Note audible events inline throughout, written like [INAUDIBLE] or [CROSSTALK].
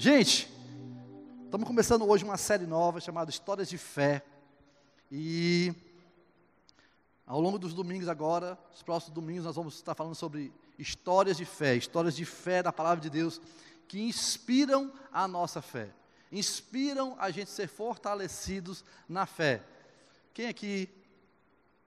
Gente, estamos começando hoje uma série nova chamada Histórias de Fé. E ao longo dos domingos agora, os próximos domingos, nós vamos estar falando sobre histórias de fé, histórias de fé da palavra de Deus que inspiram a nossa fé, inspiram a gente ser fortalecidos na fé. Quem aqui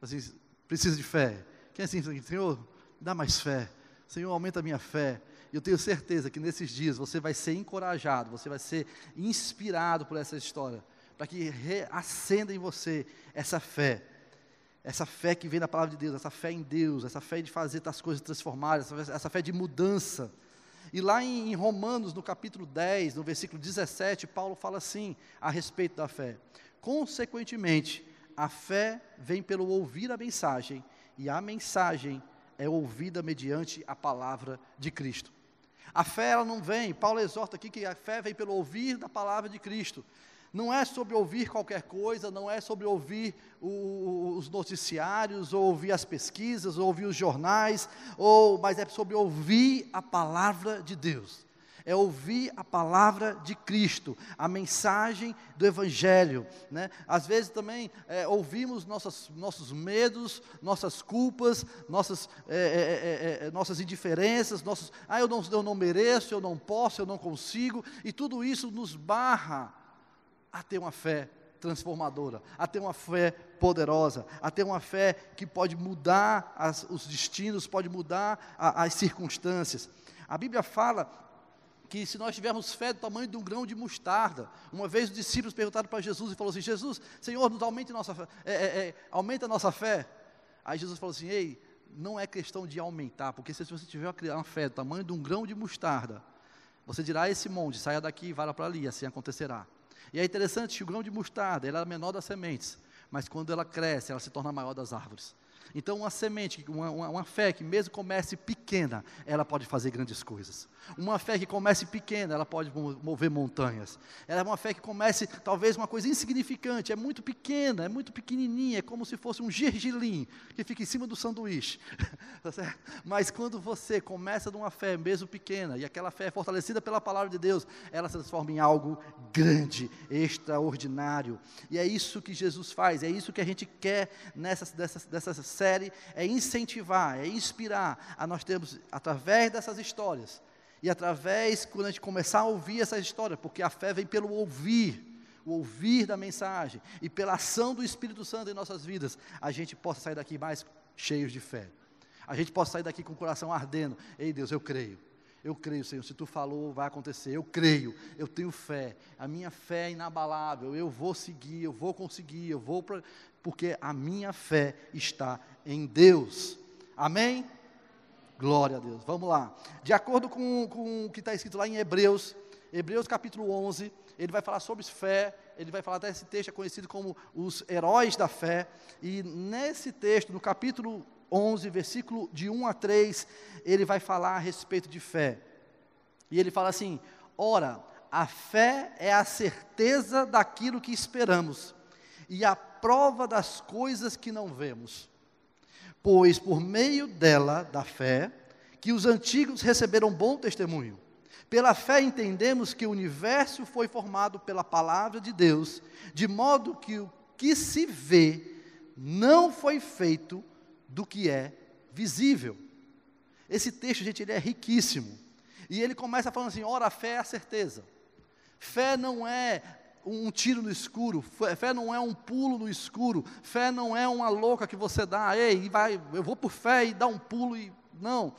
assim, precisa de fé? Quem assim, Senhor, dá mais fé. Senhor, aumenta a minha fé. E eu tenho certeza que nesses dias você vai ser encorajado, você vai ser inspirado por essa história, para que acenda em você essa fé. Essa fé que vem da palavra de Deus, essa fé em Deus, essa fé de fazer as coisas transformadas, essa, essa fé de mudança. E lá em Romanos, no capítulo 10, no versículo 17, Paulo fala assim a respeito da fé. Consequentemente, a fé vem pelo ouvir a mensagem, e a mensagem é ouvida mediante a palavra de Cristo. A fé ela não vem, Paulo exorta aqui que a fé vem pelo ouvir da palavra de Cristo. Não é sobre ouvir qualquer coisa, não é sobre ouvir o, os noticiários, ou ouvir as pesquisas, ou ouvir os jornais, ou, mas é sobre ouvir a palavra de Deus é ouvir a palavra de Cristo, a mensagem do Evangelho. Né? Às vezes também é, ouvimos nossas, nossos medos, nossas culpas, nossas, é é, é, é, nossas indiferenças, nossos, ah, eu não, eu não mereço, eu não posso, eu não consigo, e tudo isso nos barra a ter uma fé transformadora, a ter uma fé poderosa, a ter uma fé que pode mudar as, os destinos, pode mudar a, as circunstâncias. A Bíblia fala que se nós tivermos fé do tamanho de um grão de mostarda, uma vez os discípulos perguntaram para Jesus e falou assim: Jesus, Senhor, nos aumente nossa fé, é, é, é, aumenta a nossa fé. Aí Jesus falou assim: Ei, não é questão de aumentar, porque se você tiver uma fé do tamanho de um grão de mostarda, você dirá a esse monte, saia daqui e vá para ali, assim acontecerá. E é interessante que o grão de mostarda, ela é a menor das sementes, mas quando ela cresce, ela se torna maior das árvores. Então, uma semente, uma, uma, uma, fé que mesmo comece pequena, ela pode fazer grandes coisas. Uma fé que comece pequena, ela pode mover montanhas. Ela é uma fé que comece, talvez, uma coisa insignificante, é muito pequena, é muito pequenininha, é como se fosse um gergelim que fica em cima do sanduíche. [LAUGHS] tá Mas quando você começa de uma fé, mesmo pequena, e aquela fé é fortalecida pela palavra de Deus, ela se transforma em algo grande, extraordinário. E é isso que Jesus faz, é isso que a gente quer nessas, dessas, dessas série é incentivar, é inspirar a nós termos, através dessas histórias, e através, quando a gente começar a ouvir essas histórias, porque a fé vem pelo ouvir, o ouvir da mensagem, e pela ação do Espírito Santo em nossas vidas, a gente possa sair daqui mais cheios de fé. A gente possa sair daqui com o coração ardendo. Ei Deus, eu creio. Eu creio, Senhor, se tu falou, vai acontecer. Eu creio, eu tenho fé. A minha fé é inabalável. Eu vou seguir, eu vou conseguir, eu vou porque a minha fé está em Deus. Amém? Glória a Deus. Vamos lá. De acordo com, com o que está escrito lá em Hebreus, Hebreus capítulo 11, ele vai falar sobre fé, ele vai falar até esse texto conhecido como os heróis da fé, e nesse texto, no capítulo 11, versículo de 1 a 3, ele vai falar a respeito de fé. E ele fala assim: Ora, a fé é a certeza daquilo que esperamos, e a prova das coisas que não vemos. Pois por meio dela, da fé, que os antigos receberam bom testemunho. Pela fé entendemos que o universo foi formado pela palavra de Deus, de modo que o que se vê não foi feito do que é visível. Esse texto, gente, ele é riquíssimo. E ele começa falando assim: ora, a fé é a certeza. Fé não é um tiro no escuro, fé não é um pulo no escuro, fé não é uma louca que você dá, ei, vai, eu vou por fé e dá um pulo e não.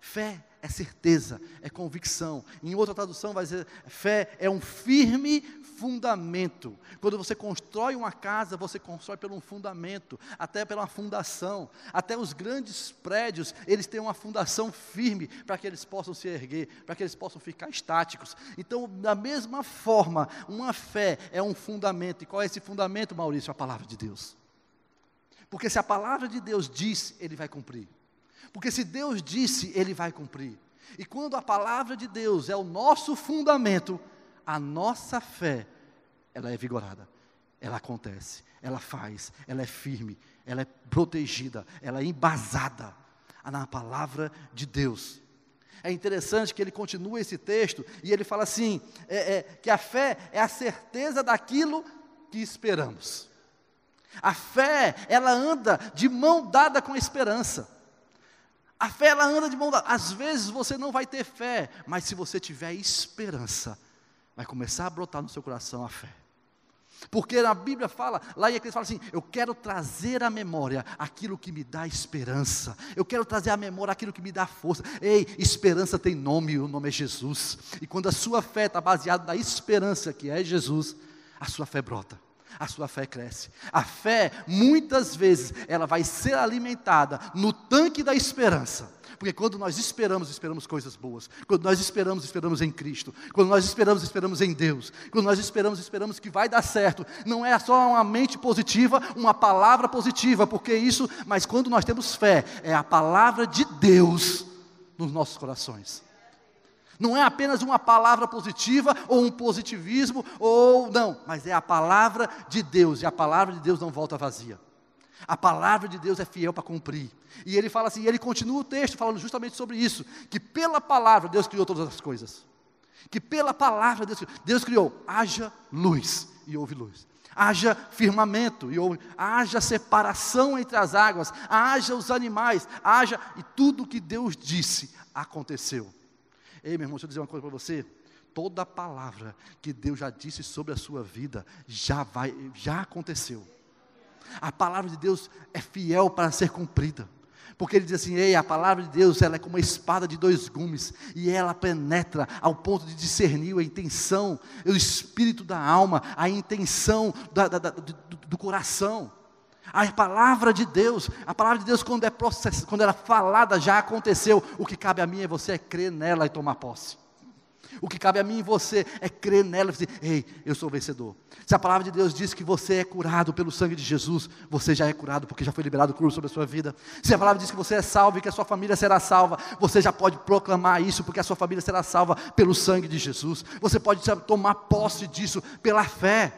Fé é certeza, é convicção. Em outra tradução vai dizer, fé é um firme fundamento. Quando você constrói uma casa, você constrói pelo um fundamento, até pela fundação. Até os grandes prédios, eles têm uma fundação firme para que eles possam se erguer, para que eles possam ficar estáticos. Então, da mesma forma, uma fé é um fundamento. E qual é esse fundamento, Maurício? A palavra de Deus. Porque se a palavra de Deus diz, ele vai cumprir. Porque se Deus disse, ele vai cumprir. E quando a palavra de Deus é o nosso fundamento, a nossa fé, ela é vigorada, ela acontece, ela faz, ela é firme, ela é protegida, ela é embasada na palavra de Deus. É interessante que ele continua esse texto e ele fala assim: é, é, que a fé é a certeza daquilo que esperamos. A fé, ela anda de mão dada com a esperança. A fé, ela anda de mão dada. Às vezes você não vai ter fé, mas se você tiver esperança, vai começar a brotar no seu coração a fé. Porque a Bíblia fala, lá em Eclesiastes fala assim: eu quero trazer à memória aquilo que me dá esperança, eu quero trazer à memória aquilo que me dá força. Ei, esperança tem nome, o nome é Jesus. E quando a sua fé está baseada na esperança que é Jesus, a sua fé brota a sua fé cresce. A fé, muitas vezes, ela vai ser alimentada no tanque da esperança. Porque quando nós esperamos, esperamos coisas boas. Quando nós esperamos, esperamos em Cristo. Quando nós esperamos, esperamos em Deus. Quando nós esperamos, esperamos que vai dar certo. Não é só uma mente positiva, uma palavra positiva, porque isso, mas quando nós temos fé, é a palavra de Deus nos nossos corações. Não é apenas uma palavra positiva ou um positivismo ou não, mas é a palavra de Deus e a palavra de Deus não volta vazia. A palavra de Deus é fiel para cumprir. E ele fala assim, ele continua o texto falando justamente sobre isso, que pela palavra Deus criou todas as coisas. Que pela palavra Deus, Deus criou, haja luz e houve luz. Haja firmamento e houve, haja separação entre as águas, haja os animais, haja e tudo que Deus disse aconteceu. Ei, meu irmão, deixa eu dizer uma coisa para você. Toda palavra que Deus já disse sobre a sua vida já vai, já aconteceu. A palavra de Deus é fiel para ser cumprida. Porque ele diz assim: Ei, a palavra de Deus ela é como uma espada de dois gumes, e ela penetra ao ponto de discernir a intenção, o espírito da alma, a intenção da, da, da, do, do, coração. A palavra de Deus, a palavra de Deus, quando é quando ela é falada, já aconteceu. O que cabe a mim e a você é crer nela e tomar posse. O que cabe a mim e você é crer nela e dizer, ei, eu sou vencedor. Se a palavra de Deus diz que você é curado pelo sangue de Jesus, você já é curado porque já foi liberado o cruz sobre a sua vida. Se a palavra diz que você é salvo e que a sua família será salva, você já pode proclamar isso porque a sua família será salva pelo sangue de Jesus. Você pode tomar posse disso pela fé,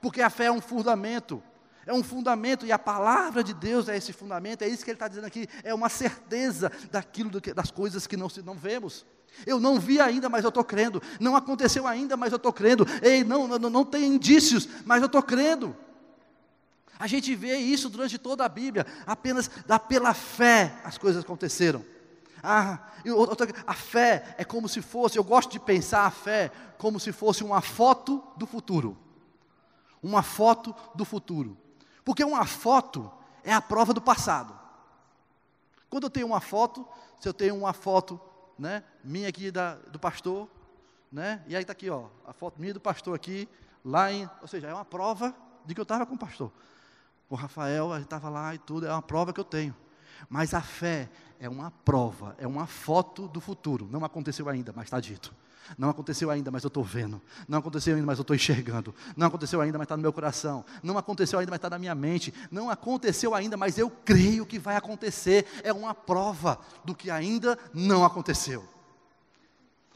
porque a fé é um fundamento. É um fundamento, e a palavra de Deus é esse fundamento, é isso que ele está dizendo aqui, é uma certeza daquilo do que, das coisas que não, não vemos. Eu não vi ainda, mas eu estou crendo. Não aconteceu ainda, mas eu estou crendo. Ei, não, não, não tem indícios, mas eu estou crendo. A gente vê isso durante toda a Bíblia, apenas da, pela fé as coisas aconteceram. Ah, a fé é como se fosse, eu gosto de pensar a fé como se fosse uma foto do futuro. Uma foto do futuro. Porque uma foto é a prova do passado. Quando eu tenho uma foto, se eu tenho uma foto né, minha aqui da, do pastor, né, e aí está aqui, ó, a foto minha do pastor aqui, lá em, ou seja, é uma prova de que eu estava com o pastor. O Rafael estava lá e tudo, é uma prova que eu tenho. Mas a fé é uma prova, é uma foto do futuro. Não aconteceu ainda, mas está dito. Não aconteceu ainda, mas eu estou vendo. Não aconteceu ainda, mas eu estou enxergando. Não aconteceu ainda, mas está no meu coração. Não aconteceu ainda, mas está na minha mente. Não aconteceu ainda, mas eu creio que vai acontecer. É uma prova do que ainda não aconteceu.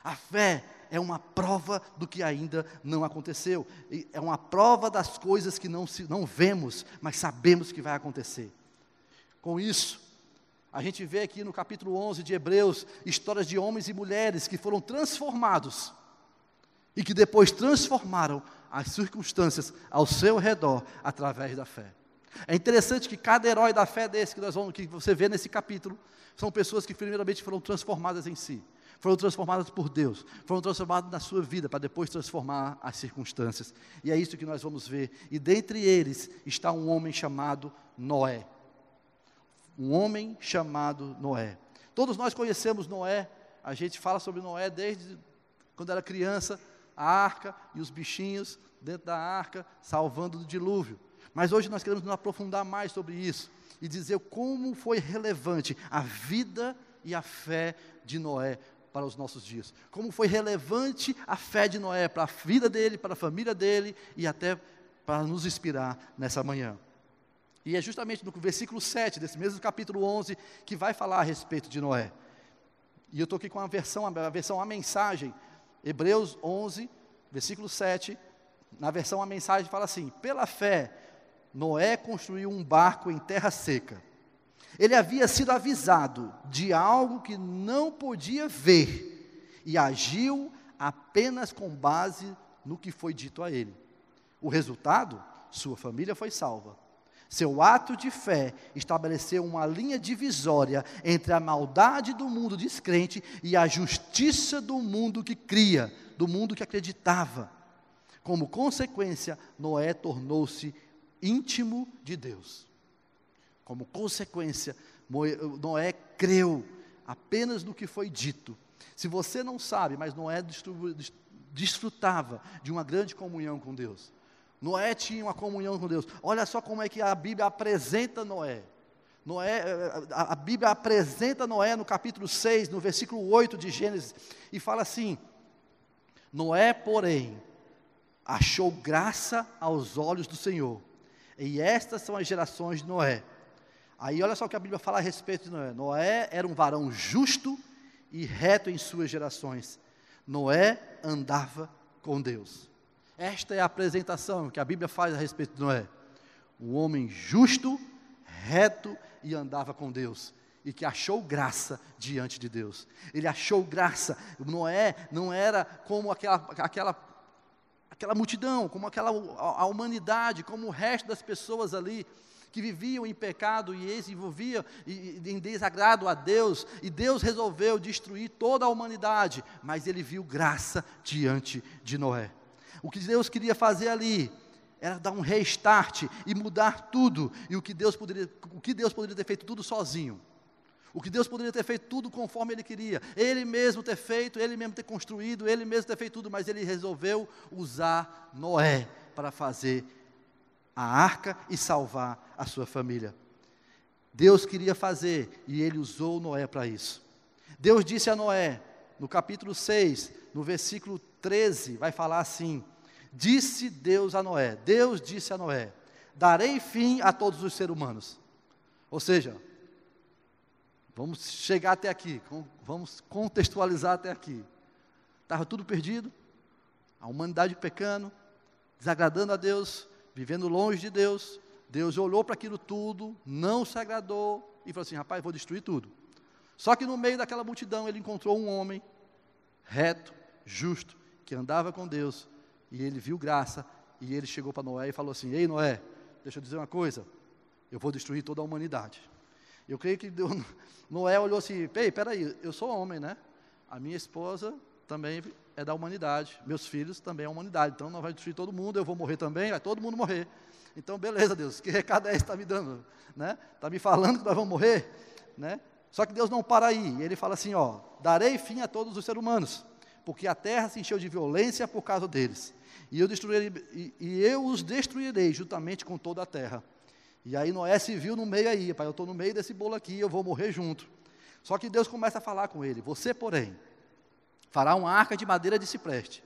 A fé é uma prova do que ainda não aconteceu. É uma prova das coisas que não, se, não vemos, mas sabemos que vai acontecer. Com isso, a gente vê aqui no capítulo 11 de Hebreus histórias de homens e mulheres que foram transformados e que depois transformaram as circunstâncias ao seu redor através da fé. É interessante que cada herói da fé desse que nós vamos que você vê nesse capítulo são pessoas que primeiramente foram transformadas em si, foram transformadas por Deus, foram transformadas na sua vida para depois transformar as circunstâncias. E é isso que nós vamos ver. E dentre eles está um homem chamado Noé um homem chamado Noé. Todos nós conhecemos Noé, a gente fala sobre Noé desde quando era criança, a arca e os bichinhos dentro da arca, salvando do dilúvio. Mas hoje nós queremos nos aprofundar mais sobre isso e dizer como foi relevante a vida e a fé de Noé para os nossos dias. Como foi relevante a fé de Noé para a vida dele, para a família dele e até para nos inspirar nessa manhã. E é justamente no versículo 7 desse mesmo capítulo 11 que vai falar a respeito de Noé. E eu estou aqui com a versão, a versão a mensagem, Hebreus 11, versículo 7. Na versão a mensagem fala assim: Pela fé, Noé construiu um barco em terra seca. Ele havia sido avisado de algo que não podia ver e agiu apenas com base no que foi dito a ele. O resultado? Sua família foi salva. Seu ato de fé estabeleceu uma linha divisória entre a maldade do mundo descrente e a justiça do mundo que cria, do mundo que acreditava. Como consequência, Noé tornou-se íntimo de Deus. Como consequência, Noé creu apenas no que foi dito. Se você não sabe, mas Noé desfrutava de uma grande comunhão com Deus. Noé tinha uma comunhão com Deus. Olha só como é que a Bíblia apresenta Noé. Noé, a Bíblia apresenta Noé no capítulo 6, no versículo 8 de Gênesis, e fala assim: Noé, porém, achou graça aos olhos do Senhor. E estas são as gerações de Noé. Aí olha só o que a Bíblia fala a respeito de Noé. Noé era um varão justo e reto em suas gerações. Noé andava com Deus. Esta é a apresentação que a Bíblia faz a respeito de Noé. Um homem justo, reto e andava com Deus. E que achou graça diante de Deus. Ele achou graça. Noé não era como aquela, aquela aquela multidão, como aquela a humanidade, como o resto das pessoas ali que viviam em pecado e se envolviam em desagrado a Deus, e Deus resolveu destruir toda a humanidade, mas ele viu graça diante de Noé. O que Deus queria fazer ali era dar um restart e mudar tudo, e o que Deus poderia, o que Deus poderia ter feito tudo sozinho. O que Deus poderia ter feito tudo conforme Ele queria. Ele mesmo ter feito, Ele mesmo ter construído, Ele mesmo ter feito tudo, mas Ele resolveu usar Noé para fazer a arca e salvar a sua família. Deus queria fazer e Ele usou Noé para isso. Deus disse a Noé, no capítulo 6, no versículo 13, vai falar assim: Disse Deus a Noé, Deus disse a Noé: Darei fim a todos os seres humanos. Ou seja, Vamos chegar até aqui, vamos contextualizar até aqui. Estava tudo perdido, a humanidade pecando, desagradando a Deus, vivendo longe de Deus. Deus olhou para aquilo tudo, não se agradou e falou assim: rapaz, vou destruir tudo. Só que no meio daquela multidão ele encontrou um homem reto, justo, que andava com Deus, e ele viu graça, e ele chegou para Noé e falou assim: Ei Noé, deixa eu dizer uma coisa, eu vou destruir toda a humanidade. Eu creio que Deus, [LAUGHS] Noé olhou assim: Ei, peraí, eu sou homem, né? A minha esposa também é da humanidade, meus filhos também é humanidade, então não vai destruir todo mundo, eu vou morrer também, vai todo mundo morrer. Então, beleza, Deus, que recado é esse que está me dando? Né? Está me falando que nós vamos morrer? Né? Só que Deus não para aí, ele fala assim: ó, darei fim a todos os seres humanos, porque a terra se encheu de violência por causa deles, e eu, destruirei, e, e eu os destruirei juntamente com toda a terra. E aí Noé se viu no meio aí, pai, eu estou no meio desse bolo aqui, eu vou morrer junto. Só que Deus começa a falar com ele: Você, porém, fará uma arca de madeira de cipreste,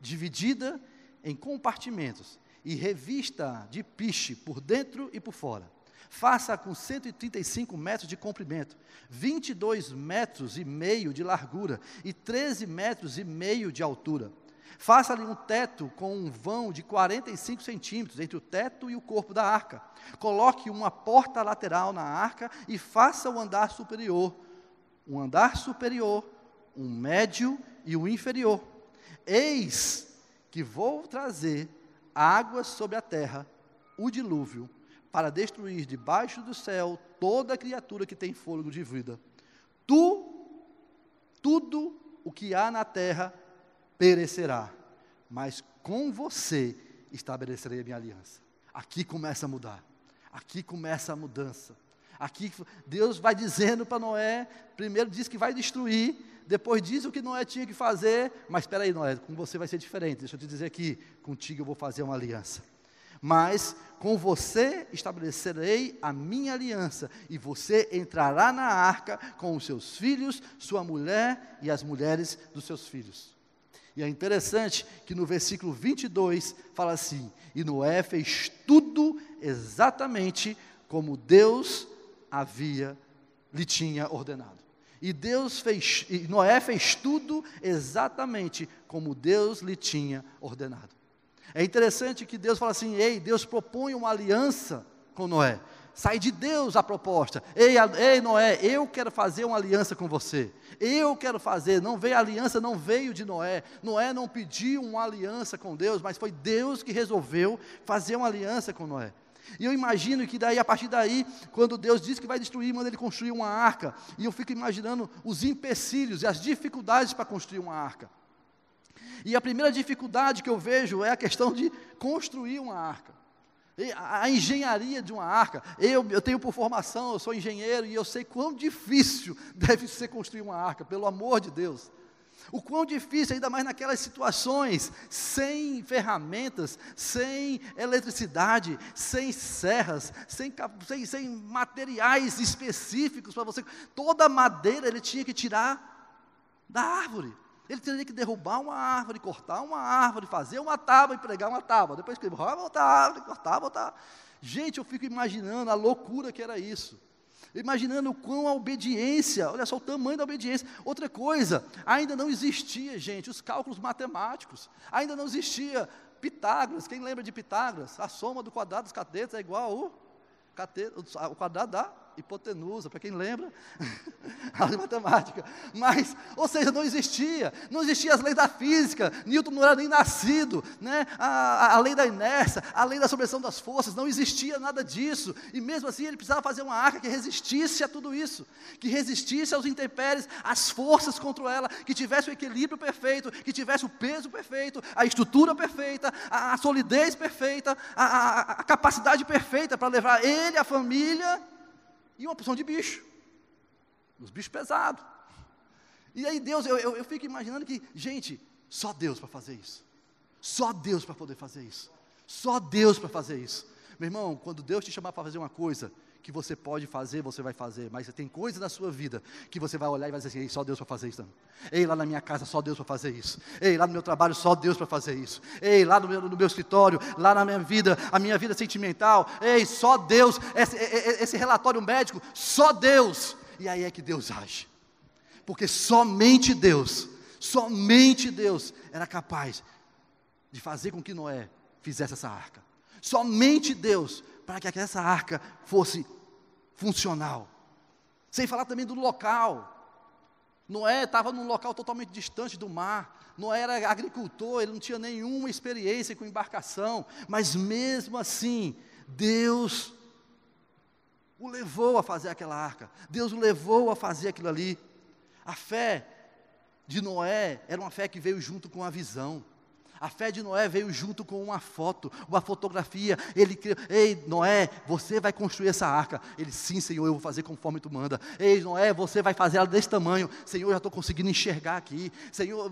dividida em compartimentos, e revista de piche por dentro e por fora. Faça com 135 metros de comprimento, 22 metros e meio de largura e 13 metros e meio de altura Faça-lhe um teto com um vão de 45 centímetros entre o teto e o corpo da arca. Coloque uma porta lateral na arca e faça o andar superior. Um andar superior, um médio e um inferior. Eis que vou trazer águas sobre a terra, o dilúvio, para destruir debaixo do céu toda criatura que tem fôlego de vida. Tu, tudo o que há na terra perecerá, mas com você estabelecerei a minha aliança. Aqui começa a mudar. Aqui começa a mudança. Aqui Deus vai dizendo para Noé, primeiro diz que vai destruir, depois diz o que Noé tinha que fazer, mas espera aí, Noé, com você vai ser diferente. Deixa eu te dizer aqui, contigo eu vou fazer uma aliança. Mas com você estabelecerei a minha aliança, e você entrará na arca com os seus filhos, sua mulher e as mulheres dos seus filhos. E é interessante que no versículo 22 fala assim: E Noé fez tudo exatamente como Deus havia lhe tinha ordenado. E Deus fez, e Noé fez tudo exatamente como Deus lhe tinha ordenado. É interessante que Deus fala assim: Ei, Deus propõe uma aliança com Noé. sai de Deus a proposta. Ei, ei, Noé, eu quero fazer uma aliança com você. Eu quero fazer. Não veio a aliança, não veio de Noé. Noé não pediu uma aliança com Deus, mas foi Deus que resolveu fazer uma aliança com Noé. E eu imagino que daí, a partir daí, quando Deus diz que vai destruir, manda ele construir uma arca. E eu fico imaginando os empecilhos e as dificuldades para construir uma arca. E a primeira dificuldade que eu vejo é a questão de construir uma arca. A engenharia de uma arca. Eu, eu tenho por formação, eu sou engenheiro e eu sei quão difícil [LAUGHS] deve ser construir uma arca, pelo amor de Deus. O quão difícil, ainda mais naquelas situações, sem ferramentas, sem eletricidade, sem serras, sem, sem, sem materiais específicos para você. Toda madeira ele tinha que tirar da árvore. Ele teria que derrubar uma árvore, cortar uma árvore, fazer uma tábua e pregar uma tábua. Depois que derrubar outra árvore, cortar, voltar. Gente, eu fico imaginando a loucura que era isso. Imaginando o quão a obediência, olha só o tamanho da obediência. Outra coisa, ainda não existia, gente, os cálculos matemáticos. Ainda não existia Pitágoras. Quem lembra de Pitágoras? A soma do quadrado dos catetos é igual ao cateto, o quadrado da hipotenusa, para quem lembra, [LAUGHS] a matemática. Mas, ou seja, não existia, não existia as leis da física, Newton não era nem nascido, né? a, a lei da inércia, a lei da supressão das forças, não existia nada disso. E mesmo assim ele precisava fazer uma arca que resistisse a tudo isso, que resistisse aos intempéries, às forças contra ela, que tivesse o equilíbrio perfeito, que tivesse o peso perfeito, a estrutura perfeita, a, a solidez perfeita, a, a, a capacidade perfeita para levar ele, a família, e uma porção de bicho. Os bichos pesados. E aí Deus, eu, eu, eu fico imaginando que, gente, só Deus para fazer isso. Só Deus para poder fazer isso. Só Deus para fazer isso. Meu irmão, quando Deus te chamar para fazer uma coisa que você pode fazer, você vai fazer, mas tem coisas na sua vida que você vai olhar e vai dizer assim: Ei, só Deus para fazer isso. Ei, lá na minha casa, só Deus para fazer isso. Ei, lá no meu trabalho, só Deus para fazer isso. Ei, lá no meu, no meu, escritório, lá na minha vida, a minha vida sentimental. Ei, só Deus. Esse, esse relatório médico, só Deus. E aí é que Deus age. Porque somente Deus, somente Deus era capaz de fazer com que Noé fizesse essa arca. Somente Deus para que essa arca fosse funcional. Sem falar também do local. Noé estava num local totalmente distante do mar. Noé era agricultor, ele não tinha nenhuma experiência com embarcação. Mas mesmo assim, Deus o levou a fazer aquela arca. Deus o levou a fazer aquilo ali. A fé de Noé era uma fé que veio junto com a visão. A fé de Noé veio junto com uma foto, uma fotografia. Ele, ei, Noé, você vai construir essa arca. Ele, sim, Senhor, eu vou fazer conforme tu manda. Ei, Noé, você vai fazer ela desse tamanho. Senhor, eu já estou conseguindo enxergar aqui. Senhor,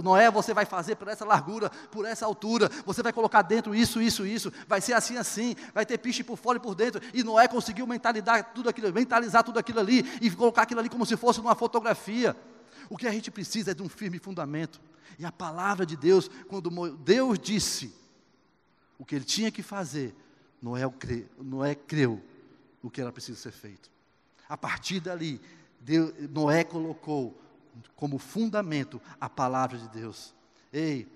Noé, você vai fazer por essa largura, por essa altura. Você vai colocar dentro isso, isso, isso. Vai ser assim, assim. Vai ter piche por fora e por dentro. E Noé conseguiu mentalizar tudo aquilo, mentalizar tudo aquilo ali e colocar aquilo ali como se fosse uma fotografia. O que a gente precisa é de um firme fundamento. E a palavra de Deus, quando Deus disse o que ele tinha que fazer, Noé, cre, Noé creu o que era preciso ser feito. A partir dali, Deus, Noé colocou como fundamento a palavra de Deus. Ei,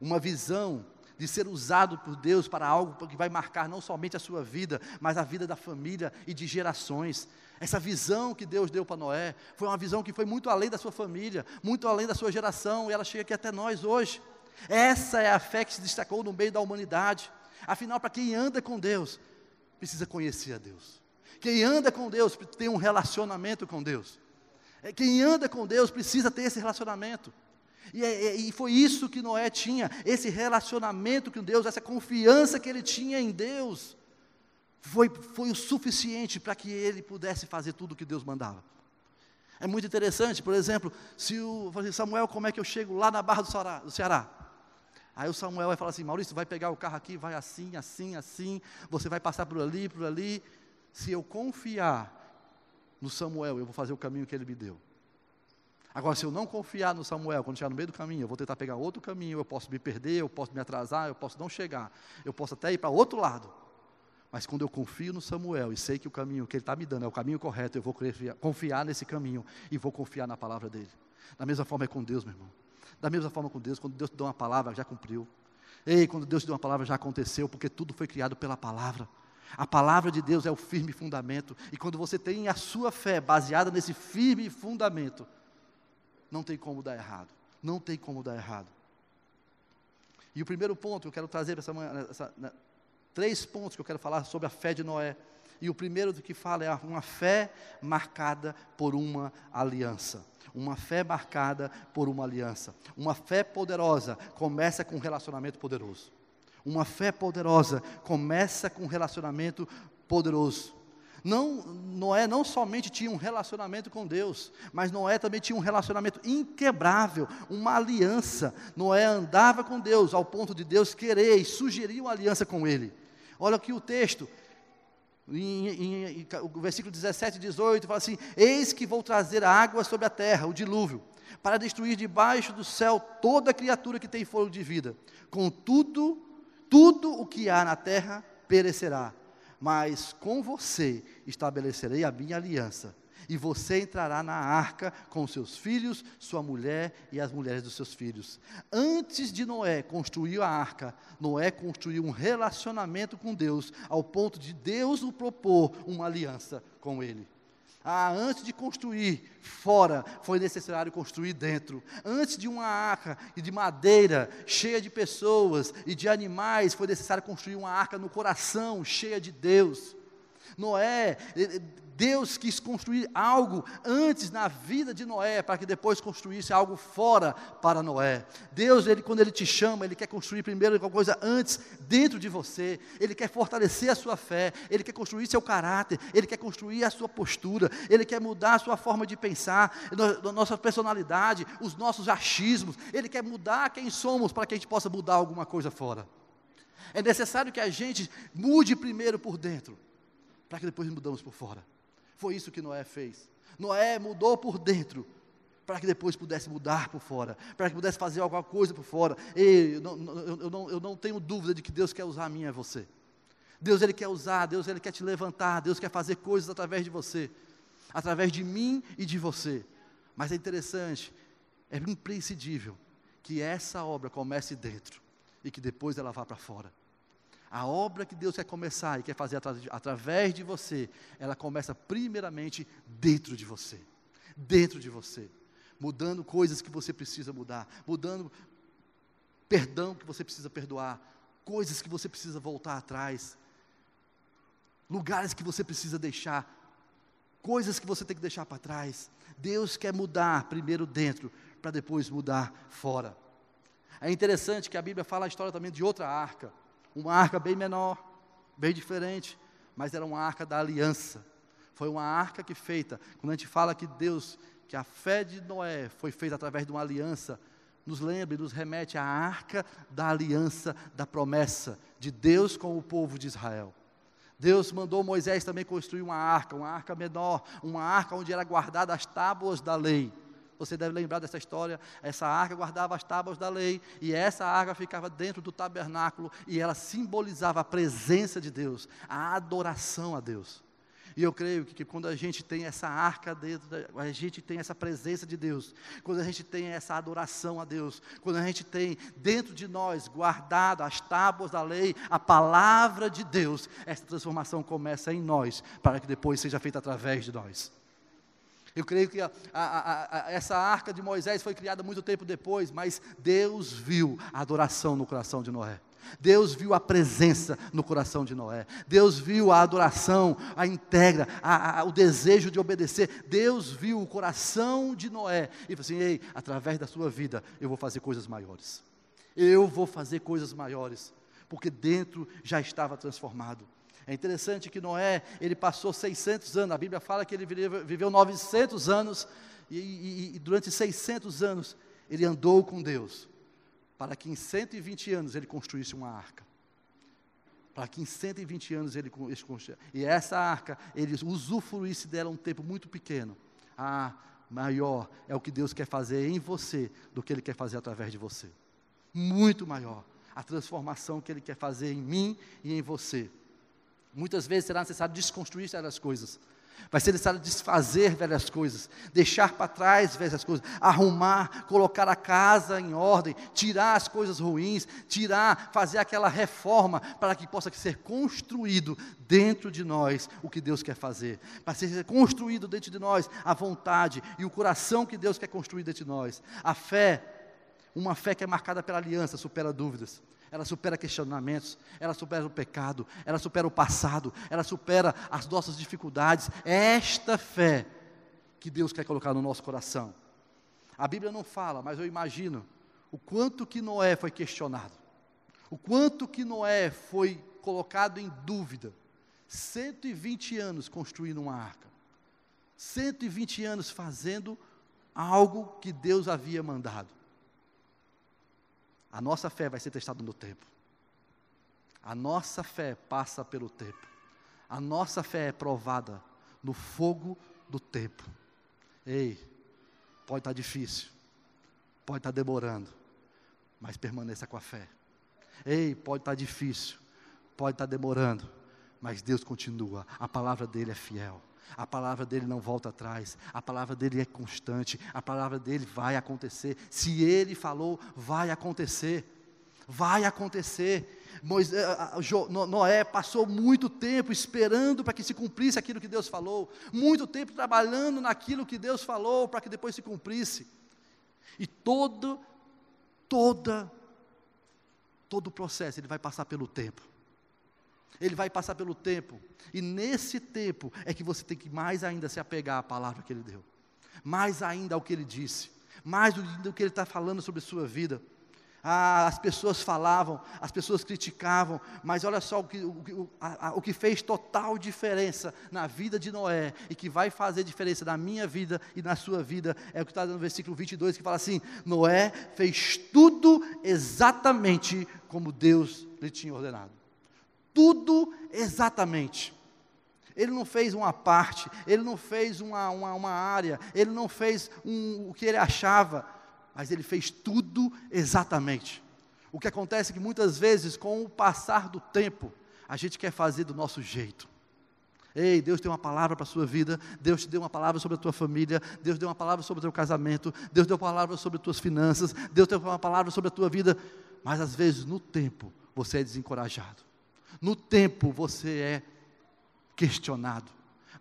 uma visão de ser usado por Deus para algo que vai marcar não somente a sua vida, mas a vida da família e de gerações. Essa visão que Deus deu para Noé foi uma visão que foi muito além da sua família, muito além da sua geração, e ela chega aqui até nós hoje. Essa é a fé que se destacou no meio da humanidade. Afinal, para quem anda com Deus, precisa conhecer a Deus. Quem anda com Deus tem um relacionamento com Deus. É, quem anda com Deus precisa ter esse relacionamento. E, é, é, e, foi isso que Noé tinha, esse relacionamento com Deus, essa confiança que ele tinha em Deus foi, foi o suficiente para que ele pudesse fazer tudo o que Deus mandava. É muito interessante, por exemplo, se o Samuel, como é que eu chego lá na Barra do Ceará? Do Ceará? Aí o Samuel vai falar assim: Maurício, vai pegar o carro aqui, vai assim, assim, assim, você vai passar por ali, por ali. Se eu confiar no Samuel, eu vou fazer o caminho que ele me deu. Agora, se eu não confiar no Samuel, quando chegar no meio do caminho, eu vou tentar pegar outro caminho, eu posso me perder, eu posso me atrasar, eu posso não chegar, eu posso até ir para outro lado. Mas quando eu confio no Samuel e sei que o caminho que ele está me dando é o caminho correto, eu vou confiar nesse caminho e vou confiar na palavra dele. Da mesma forma é com Deus, meu irmão. Da mesma forma com Deus, quando Deus te deu uma palavra, já cumpriu. Ei, quando Deus te deu uma palavra, já aconteceu, porque tudo foi criado pela palavra. A palavra de Deus é o firme fundamento, e quando você tem a sua fé baseada nesse firme fundamento, não tem como dar errado. Não tem como dar errado. E o primeiro ponto que eu quero trazer essa manhã, essa, três pontos que eu quero falar sobre a fé de Noé. E o primeiro do que fala é uma fé marcada por uma aliança. Uma fé marcada por uma aliança. Uma fé poderosa começa com um relacionamento poderoso. Uma fé poderosa começa com um relacionamento poderoso. Não, Noé não somente tinha um relacionamento com Deus, mas Noé também tinha um relacionamento inquebrável, uma aliança. Noé andava com Deus ao ponto de Deus querer e sugerir uma aliança com ele. Olha aqui o texto, em, em, em, o versículo 17 e 18 fala assim: Eis que vou trazer água sobre a terra, o dilúvio, para destruir debaixo do céu toda criatura que tem fôlego de vida. Contudo, tudo o que há na terra perecerá mas com você estabelecerei a minha aliança. E você entrará na arca com seus filhos, sua mulher e as mulheres dos seus filhos. Antes de Noé construir a arca, Noé construiu um relacionamento com Deus, ao ponto de Deus o propor uma aliança com ele. Ah, antes de construir fora, foi necessário construir dentro. Antes de uma arca de madeira cheia de pessoas e de animais, foi necessário construir uma arca no coração cheia de Deus. Noé, Deus quis construir algo antes na vida de Noé, para que depois construísse algo fora para Noé. Deus, ele, quando Ele te chama, Ele quer construir primeiro alguma coisa antes dentro de você. Ele quer fortalecer a sua fé, Ele quer construir seu caráter, Ele quer construir a sua postura, Ele quer mudar a sua forma de pensar, a nossa personalidade, os nossos achismos. Ele quer mudar quem somos para que a gente possa mudar alguma coisa fora. É necessário que a gente mude primeiro por dentro, para que depois mudamos por fora. Foi isso que Noé fez. Noé mudou por dentro, para que depois pudesse mudar por fora, para que pudesse fazer alguma coisa por fora. Eu não, eu, não, eu não tenho dúvida de que Deus quer usar a mim e você. Deus ele quer usar, Deus ele quer te levantar, Deus quer fazer coisas através de você, através de mim e de você. Mas é interessante, é imprescindível que essa obra comece dentro e que depois ela vá para fora. A obra que Deus quer começar e quer fazer através de você, ela começa primeiramente dentro de você. Dentro de você. Mudando coisas que você precisa mudar, mudando perdão que você precisa perdoar, coisas que você precisa voltar atrás, lugares que você precisa deixar, coisas que você tem que deixar para trás. Deus quer mudar primeiro dentro, para depois mudar fora. É interessante que a Bíblia fala a história também de outra arca uma arca bem menor, bem diferente, mas era uma arca da aliança. Foi uma arca que feita, quando a gente fala que Deus, que a fé de Noé foi feita através de uma aliança, nos lembra e nos remete à arca da aliança, da promessa de Deus com o povo de Israel. Deus mandou Moisés também construir uma arca, uma arca menor, uma arca onde era guardada as tábuas da lei. Você deve lembrar dessa história. Essa arca guardava as tábuas da lei, e essa arca ficava dentro do tabernáculo, e ela simbolizava a presença de Deus, a adoração a Deus. E eu creio que, que, quando a gente tem essa arca dentro, a gente tem essa presença de Deus, quando a gente tem essa adoração a Deus, quando a gente tem dentro de nós guardado as tábuas da lei, a palavra de Deus, essa transformação começa em nós, para que depois seja feita através de nós. Eu creio que a, a, a, essa arca de Moisés foi criada muito tempo depois, mas Deus viu a adoração no coração de Noé. Deus viu a presença no coração de Noé. Deus viu a adoração, a integra, a, a, o desejo de obedecer. Deus viu o coração de Noé e falou assim: Ei, através da sua vida eu vou fazer coisas maiores. Eu vou fazer coisas maiores, porque dentro já estava transformado. É interessante que Noé, ele passou 600 anos, a Bíblia fala que ele viveu 900 anos, e, e, e durante 600 anos ele andou com Deus, para que em 120 anos ele construísse uma arca. Para que em 120 anos ele, ele construísse. E essa arca, ele usufruísse dela um tempo muito pequeno. Ah, maior é o que Deus quer fazer em você do que Ele quer fazer através de você. Muito maior. A transformação que Ele quer fazer em mim e em você. Muitas vezes será necessário desconstruir certas coisas. Vai ser necessário desfazer velhas coisas, deixar para trás velhas coisas, arrumar, colocar a casa em ordem, tirar as coisas ruins, tirar, fazer aquela reforma para que possa ser construído dentro de nós o que Deus quer fazer, para ser construído dentro de nós a vontade e o coração que Deus quer construir dentro de nós. A fé, uma fé que é marcada pela aliança, supera dúvidas ela supera questionamentos, ela supera o pecado, ela supera o passado, ela supera as nossas dificuldades. É esta fé que Deus quer colocar no nosso coração. A Bíblia não fala, mas eu imagino o quanto que Noé foi questionado, o quanto que Noé foi colocado em dúvida. 120 anos construindo uma arca, 120 anos fazendo algo que Deus havia mandado. A nossa fé vai ser testada no tempo. A nossa fé passa pelo tempo. A nossa fé é provada no fogo do tempo. Ei, pode estar difícil, pode estar demorando, mas permaneça com a fé. Ei, pode estar difícil, pode estar demorando, mas Deus continua, a palavra dele é fiel. A palavra dele não volta atrás, a palavra dele é constante, a palavra dele vai acontecer. Se ele falou, vai acontecer. Vai acontecer. Moisés, Noé passou muito tempo esperando para que se cumprisse aquilo que Deus falou, muito tempo trabalhando naquilo que Deus falou para que depois se cumprisse. E todo, toda, todo o processo ele vai passar pelo tempo. Ele vai passar pelo tempo. E nesse tempo é que você tem que mais ainda se apegar à palavra que ele deu. Mais ainda ao que ele disse. Mais do que ele está falando sobre a sua vida. Ah, as pessoas falavam, as pessoas criticavam, mas olha só o que, o, a, o que fez total diferença na vida de Noé e que vai fazer diferença na minha vida e na sua vida é o que está no versículo 22 que fala assim: Noé fez tudo exatamente como Deus lhe tinha ordenado tudo exatamente. Ele não fez uma parte, ele não fez uma, uma, uma área, ele não fez um, o que ele achava, mas ele fez tudo exatamente. O que acontece é que muitas vezes, com o passar do tempo, a gente quer fazer do nosso jeito. Ei, Deus tem uma palavra para a sua vida, Deus te deu uma palavra sobre a tua família, Deus deu uma palavra sobre o teu casamento, Deus deu uma palavra sobre as tuas finanças, Deus deu uma palavra sobre a tua vida, mas às vezes no tempo você é desencorajado. No tempo você é questionado.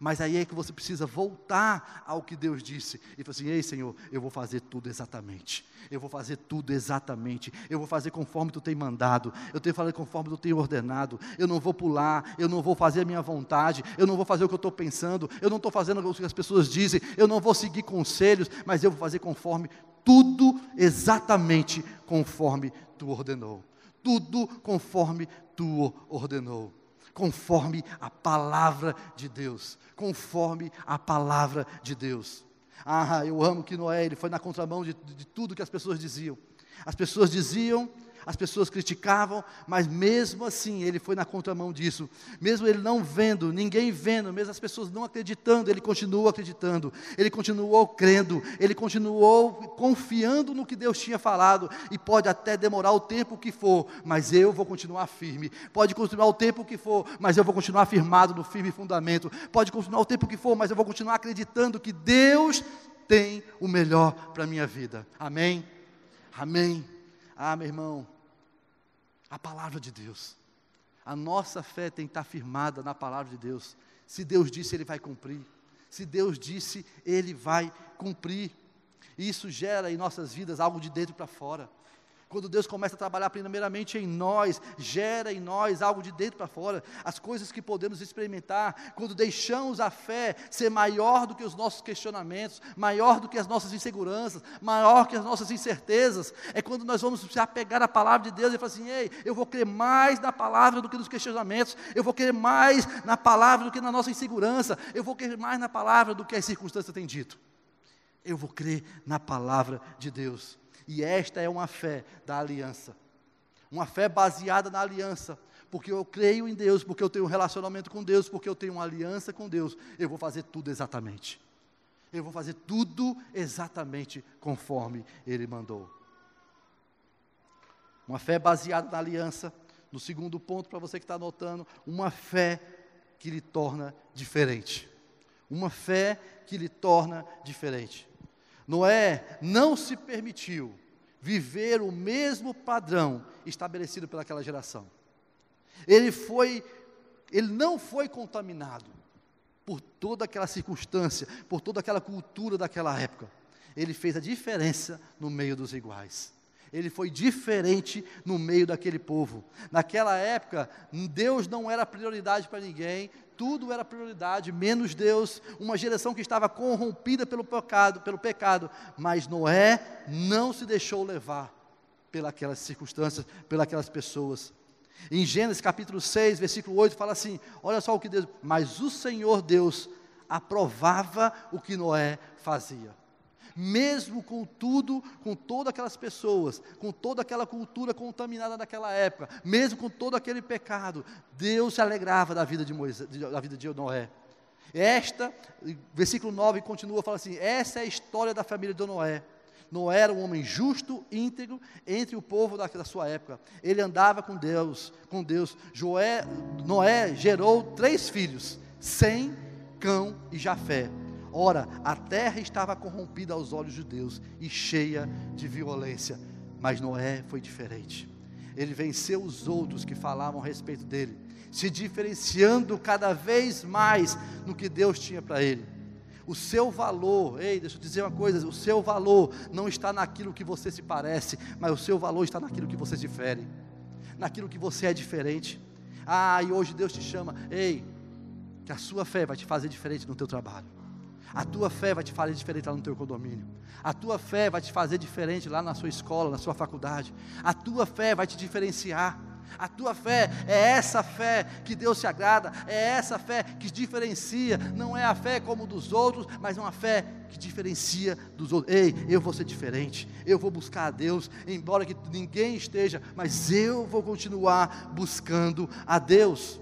Mas aí é que você precisa voltar ao que Deus disse e falar assim: Ei, Senhor, eu vou fazer tudo exatamente. Eu vou fazer tudo exatamente. Eu vou fazer conforme tu tem mandado. Eu tenho fazer conforme tu tem ordenado. Eu não vou pular. Eu não vou fazer a minha vontade. Eu não vou fazer o que eu estou pensando. Eu não estou fazendo o que as pessoas dizem. Eu não vou seguir conselhos. Mas eu vou fazer conforme tudo exatamente conforme tu ordenou tudo conforme tu ordenou, conforme a palavra de Deus, conforme a palavra de Deus. Ah, eu amo que Noé ele foi na contramão de, de tudo que as pessoas diziam. As pessoas diziam as pessoas criticavam, mas mesmo assim ele foi na contramão disso. Mesmo ele não vendo, ninguém vendo, mesmo as pessoas não acreditando, ele continuou acreditando, ele continuou crendo, ele continuou confiando no que Deus tinha falado. E pode até demorar o tempo que for, mas eu vou continuar firme. Pode continuar o tempo que for, mas eu vou continuar firmado no firme fundamento. Pode continuar o tempo que for, mas eu vou continuar acreditando que Deus tem o melhor para a minha vida. Amém? Amém. Ah, meu irmão, a palavra de Deus. A nossa fé tem que estar firmada na palavra de Deus. Se Deus disse, Ele vai cumprir. Se Deus disse, Ele vai cumprir. E isso gera em nossas vidas algo de dentro para fora. Quando Deus começa a trabalhar primeiramente em nós, gera em nós algo de dentro para fora, as coisas que podemos experimentar, quando deixamos a fé ser maior do que os nossos questionamentos, maior do que as nossas inseguranças, maior que as nossas incertezas, é quando nós vamos se apegar à palavra de Deus e falar assim: ei, eu vou crer mais na palavra do que nos questionamentos, eu vou crer mais na palavra do que na nossa insegurança, eu vou crer mais na palavra do que as circunstâncias têm dito. Eu vou crer na palavra de Deus. E esta é uma fé da aliança. Uma fé baseada na aliança. Porque eu creio em Deus, porque eu tenho um relacionamento com Deus, porque eu tenho uma aliança com Deus. Eu vou fazer tudo exatamente. Eu vou fazer tudo exatamente conforme Ele mandou. Uma fé baseada na aliança. No segundo ponto, para você que está anotando, uma fé que lhe torna diferente. Uma fé que lhe torna diferente. Noé não se permitiu viver o mesmo padrão estabelecido pelaquela geração. Ele foi, ele não foi contaminado por toda aquela circunstância, por toda aquela cultura daquela época. Ele fez a diferença no meio dos iguais. Ele foi diferente no meio daquele povo. Naquela época, Deus não era prioridade para ninguém, tudo era prioridade, menos Deus, uma geração que estava corrompida pelo pecado, pelo pecado, mas Noé não se deixou levar pelas circunstâncias, pelas pessoas. Em Gênesis capítulo 6, versículo 8, fala assim: olha só o que Deus, mas o Senhor Deus aprovava o que Noé fazia. Mesmo com tudo, com todas aquelas pessoas, com toda aquela cultura contaminada daquela época, mesmo com todo aquele pecado, Deus se alegrava da vida de Moisés, da vida de Noé. Esta, versículo 9 continua, fala assim: essa é a história da família de Noé. Noé era um homem justo, íntegro, entre o povo da, da sua época. Ele andava com Deus, com Deus. Joé, Noé gerou três filhos: Sem, Cão e Jafé. Ora, a terra estava corrompida aos olhos de Deus e cheia de violência. Mas Noé foi diferente. Ele venceu os outros que falavam a respeito dele, se diferenciando cada vez mais no que Deus tinha para ele. O seu valor, ei, deixa eu dizer uma coisa: o seu valor não está naquilo que você se parece, mas o seu valor está naquilo que você difere, naquilo que você é diferente. Ah, e hoje Deus te chama, ei, que a sua fé vai te fazer diferente no teu trabalho. A tua fé vai te fazer diferente lá no teu condomínio. A tua fé vai te fazer diferente lá na sua escola, na sua faculdade. A tua fé vai te diferenciar. A tua fé é essa fé que Deus se agrada, é essa fé que diferencia, não é a fé como dos outros, mas é uma fé que diferencia dos outros. Ei, eu vou ser diferente, eu vou buscar a Deus, embora que ninguém esteja, mas eu vou continuar buscando a Deus.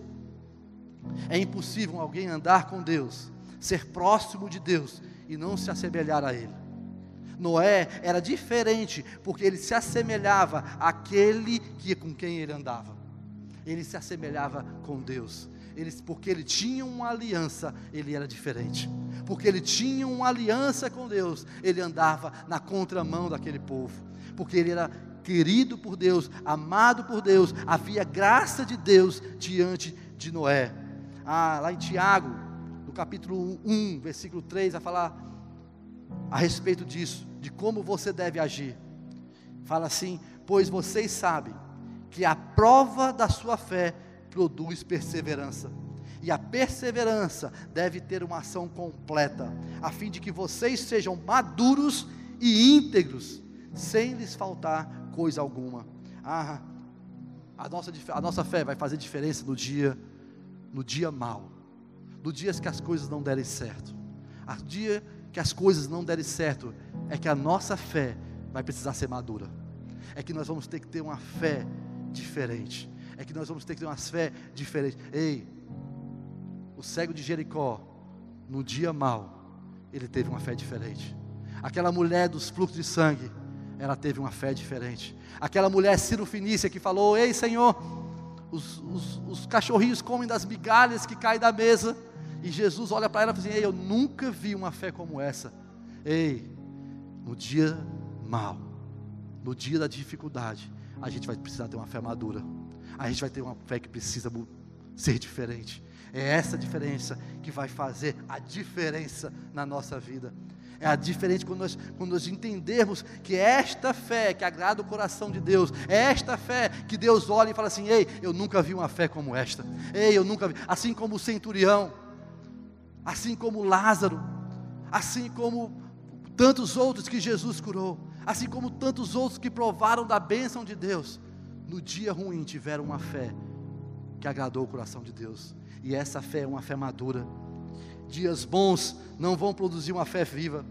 É impossível alguém andar com Deus, ser próximo de Deus e não se assemelhar a Ele. Noé era diferente, porque ele se assemelhava àquele que, com quem ele andava. Ele se assemelhava com Deus. Ele, porque ele tinha uma aliança, ele era diferente. Porque ele tinha uma aliança com Deus, ele andava na contramão daquele povo. Porque ele era querido por Deus, amado por Deus, havia graça de Deus diante de Noé. Ah, lá em Tiago, no capítulo 1, versículo 3, vai falar a respeito disso de como você deve agir. Fala assim: Pois vocês sabem que a prova da sua fé produz perseverança. E a perseverança deve ter uma ação completa, a fim de que vocês sejam maduros e íntegros, sem lhes faltar coisa alguma. Ah, a nossa, a nossa fé vai fazer diferença no dia, no dia mal, no dias que as coisas não derem certo, a dia que as coisas não derem certo, é que a nossa fé vai precisar ser madura. É que nós vamos ter que ter uma fé diferente. É que nós vamos ter que ter uma fé diferente. Ei, o cego de Jericó, no dia mau, ele teve uma fé diferente. Aquela mulher dos fluxos de sangue, ela teve uma fé diferente. Aquela mulher Ciro Finícia que falou: Ei Senhor, os, os, os cachorrinhos comem das migalhas que caem da mesa e Jesus olha para ela e fala assim: Ei, eu nunca vi uma fé como essa. Ei, no dia mal, no dia da dificuldade, a gente vai precisar ter uma fé madura. A gente vai ter uma fé que precisa ser diferente. É essa diferença que vai fazer a diferença na nossa vida. É a diferença quando nós, quando nós entendermos que esta fé que agrada o coração de Deus, é esta fé que Deus olha e fala assim: Ei, eu nunca vi uma fé como esta. Ei, eu nunca vi. Assim como o centurião, assim como Lázaro, assim como tantos outros que Jesus curou, assim como tantos outros que provaram da bênção de Deus, no dia ruim tiveram uma fé que agradou o coração de Deus, e essa fé é uma fé madura. Dias bons não vão produzir uma fé viva,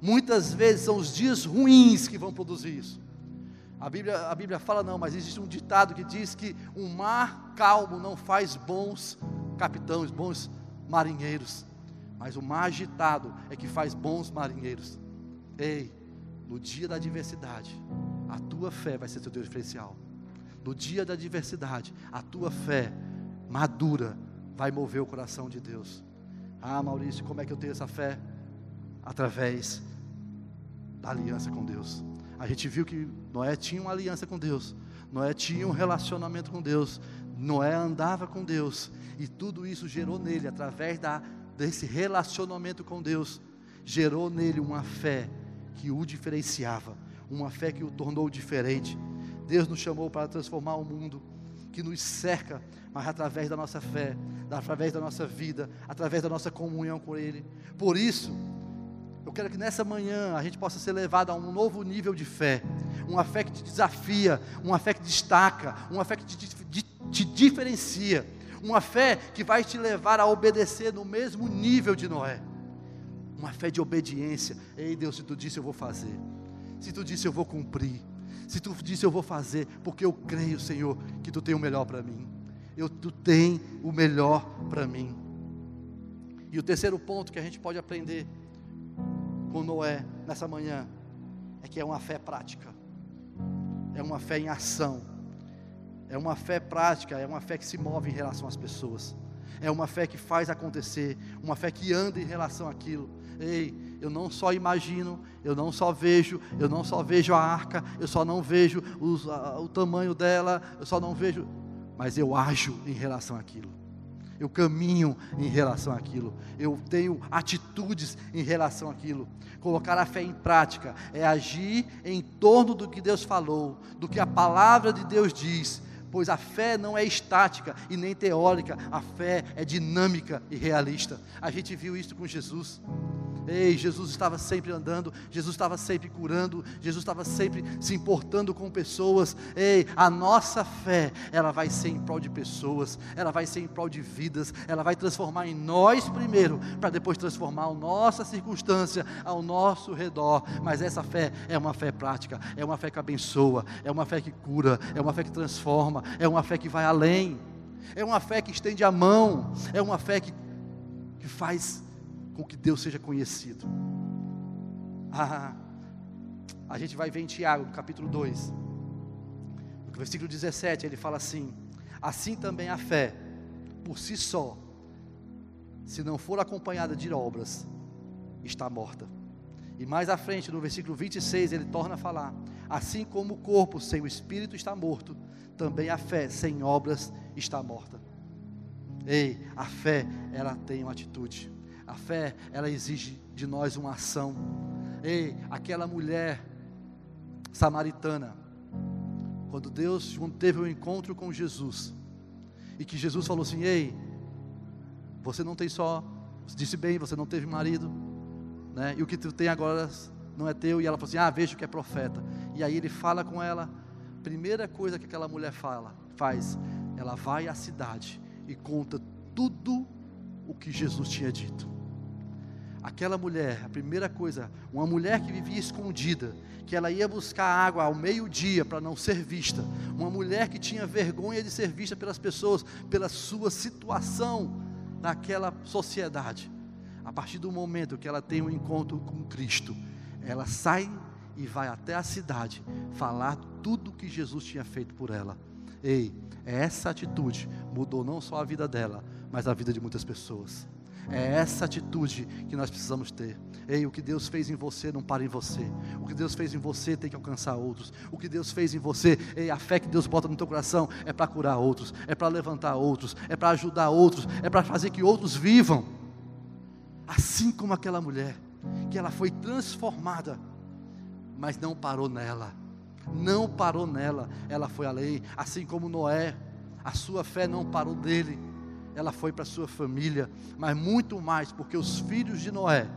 muitas vezes são os dias ruins que vão produzir isso. A Bíblia, a Bíblia fala não, mas existe um ditado que diz que um mar calmo não faz bons capitães, bons marinheiros. Mas o mar agitado é que faz bons marinheiros. Ei, no dia da adversidade, a tua fé vai ser seu diferencial. No dia da adversidade, a tua fé madura vai mover o coração de Deus. Ah, Maurício, como é que eu tenho essa fé? Através da aliança com Deus. A gente viu que Noé tinha uma aliança com Deus, Noé tinha um relacionamento com Deus, Noé andava com Deus, e tudo isso gerou nele, através da, desse relacionamento com Deus, gerou nele uma fé que o diferenciava, uma fé que o tornou diferente. Deus nos chamou para transformar o mundo que nos cerca, mas através da nossa fé, através da nossa vida, através da nossa comunhão com Ele. Por isso, eu quero que nessa manhã a gente possa ser levado a um novo nível de fé, uma fé que te desafia, uma fé que destaca, uma fé que te, te, te diferencia, uma fé que vai te levar a obedecer no mesmo nível de Noé. Uma fé de obediência. Ei, Deus, se tu disse, eu vou fazer. Se tu disse, eu vou cumprir. Se tu disse, eu vou fazer, porque eu creio, Senhor, que tu tem o melhor para mim. Eu, tu tem o melhor para mim. E o terceiro ponto que a gente pode aprender com Noé nessa manhã é que é uma fé prática, é uma fé em ação, é uma fé prática, é uma fé que se move em relação às pessoas, é uma fé que faz acontecer, uma fé que anda em relação àquilo. Ei, eu não só imagino, eu não só vejo, eu não só vejo a arca, eu só não vejo os, a, o tamanho dela, eu só não vejo, mas eu ajo em relação àquilo. Eu caminho em relação àquilo, eu tenho atitudes em relação àquilo. Colocar a fé em prática é agir em torno do que Deus falou, do que a palavra de Deus diz, pois a fé não é estática e nem teórica, a fé é dinâmica e realista. A gente viu isso com Jesus. Ei, Jesus estava sempre andando, Jesus estava sempre curando, Jesus estava sempre se importando com pessoas. Ei, a nossa fé, ela vai ser em prol de pessoas, ela vai ser em prol de vidas, ela vai transformar em nós primeiro, para depois transformar a nossa circunstância ao nosso redor. Mas essa fé é uma fé prática, é uma fé que abençoa, é uma fé que cura, é uma fé que transforma, é uma fé que vai além, é uma fé que estende a mão, é uma fé que, que faz com que Deus seja conhecido. Ah, a gente vai ver em Tiago, no capítulo 2, no versículo 17, ele fala assim: Assim também a fé, por si só, se não for acompanhada de obras, está morta. E mais à frente, no versículo 26, ele torna a falar: Assim como o corpo sem o espírito está morto, também a fé sem obras está morta. Ei, a fé, ela tem uma atitude. A fé, ela exige de nós uma ação. Ei, aquela mulher samaritana, quando Deus quando teve um encontro com Jesus, e que Jesus falou assim: Ei, você não tem só, disse bem, você não teve marido, né? E o que tu tem agora não é teu. E ela falou assim: Ah, vejo que é profeta. E aí ele fala com ela. Primeira coisa que aquela mulher fala, faz, ela vai à cidade e conta tudo o que Jesus tinha dito aquela mulher, a primeira coisa, uma mulher que vivia escondida, que ela ia buscar água ao meio-dia para não ser vista, uma mulher que tinha vergonha de ser vista pelas pessoas, pela sua situação naquela sociedade. A partir do momento que ela tem um encontro com Cristo, ela sai e vai até a cidade falar tudo que Jesus tinha feito por ela. Ei, essa atitude mudou não só a vida dela, mas a vida de muitas pessoas. É essa atitude que nós precisamos ter. Ei, o que Deus fez em você não para em você. O que Deus fez em você tem que alcançar outros. O que Deus fez em você, ei, a fé que Deus bota no teu coração é para curar outros, é para levantar outros, é para ajudar outros, é para fazer que outros vivam. Assim como aquela mulher, que ela foi transformada, mas não parou nela. Não parou nela, ela foi além, assim como Noé, a sua fé não parou dele ela foi para sua família, mas muito mais porque os filhos de Noé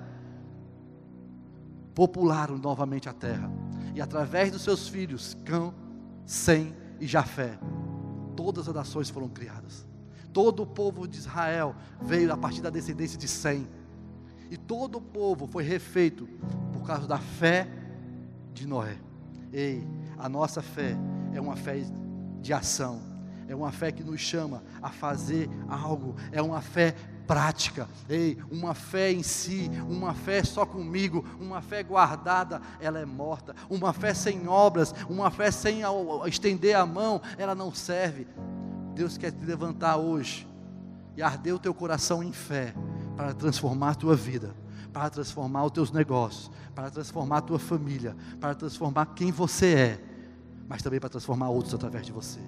popularam novamente a terra. E através dos seus filhos, Cã, Sem e Jafé, todas as nações foram criadas. Todo o povo de Israel veio a partir da descendência de Sem. E todo o povo foi refeito por causa da fé de Noé. Ei, a nossa fé é uma fé de ação é uma fé que nos chama a fazer algo, é uma fé prática, ei, uma fé em si, uma fé só comigo, uma fé guardada, ela é morta, uma fé sem obras, uma fé sem estender a mão, ela não serve. Deus quer te levantar hoje e arder o teu coração em fé, para transformar a tua vida, para transformar os teus negócios, para transformar a tua família, para transformar quem você é, mas também para transformar outros através de você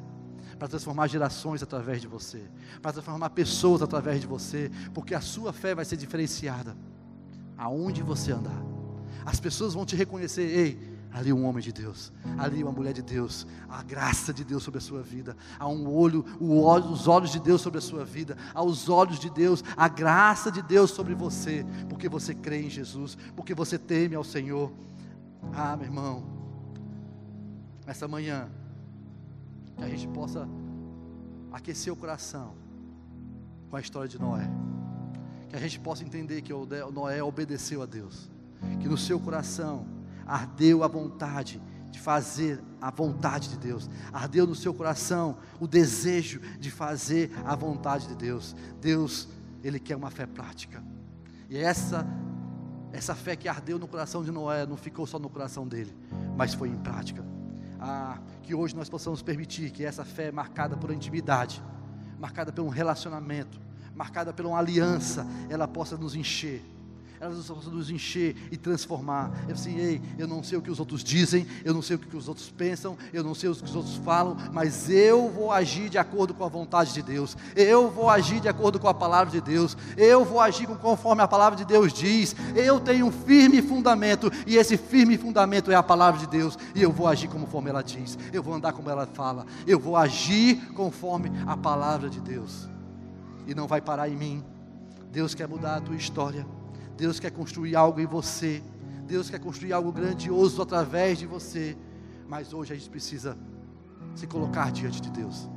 para transformar gerações através de você, para transformar pessoas através de você, porque a sua fé vai ser diferenciada aonde você andar. As pessoas vão te reconhecer, ei, ali um homem de Deus, ali uma mulher de Deus, a graça de Deus sobre a sua vida, há um olho, olho, os olhos de Deus sobre a sua vida, há os olhos de Deus, a graça de Deus sobre você, porque você crê em Jesus, porque você teme ao Senhor. Ah, meu irmão, essa manhã que a gente possa aquecer o coração com a história de Noé. Que a gente possa entender que Noé obedeceu a Deus. Que no seu coração ardeu a vontade de fazer a vontade de Deus. Ardeu no seu coração o desejo de fazer a vontade de Deus. Deus, ele quer uma fé prática. E essa essa fé que ardeu no coração de Noé não ficou só no coração dele, mas foi em prática ah, que hoje nós possamos permitir que essa fé marcada por intimidade, marcada por um relacionamento, marcada por uma aliança, ela possa nos encher elas possam nos encher e transformar. Eu assim, ei, eu não sei o que os outros dizem, eu não sei o que os outros pensam, eu não sei o que os outros falam, mas eu vou agir de acordo com a vontade de Deus, eu vou agir de acordo com a palavra de Deus, eu vou agir conforme a palavra de Deus diz, eu tenho um firme fundamento, e esse firme fundamento é a palavra de Deus, e eu vou agir conforme ela diz, eu vou andar como ela fala, eu vou agir conforme a palavra de Deus, e não vai parar em mim. Deus quer mudar a tua história. Deus quer construir algo em você. Deus quer construir algo grandioso através de você. Mas hoje a gente precisa se colocar diante de Deus.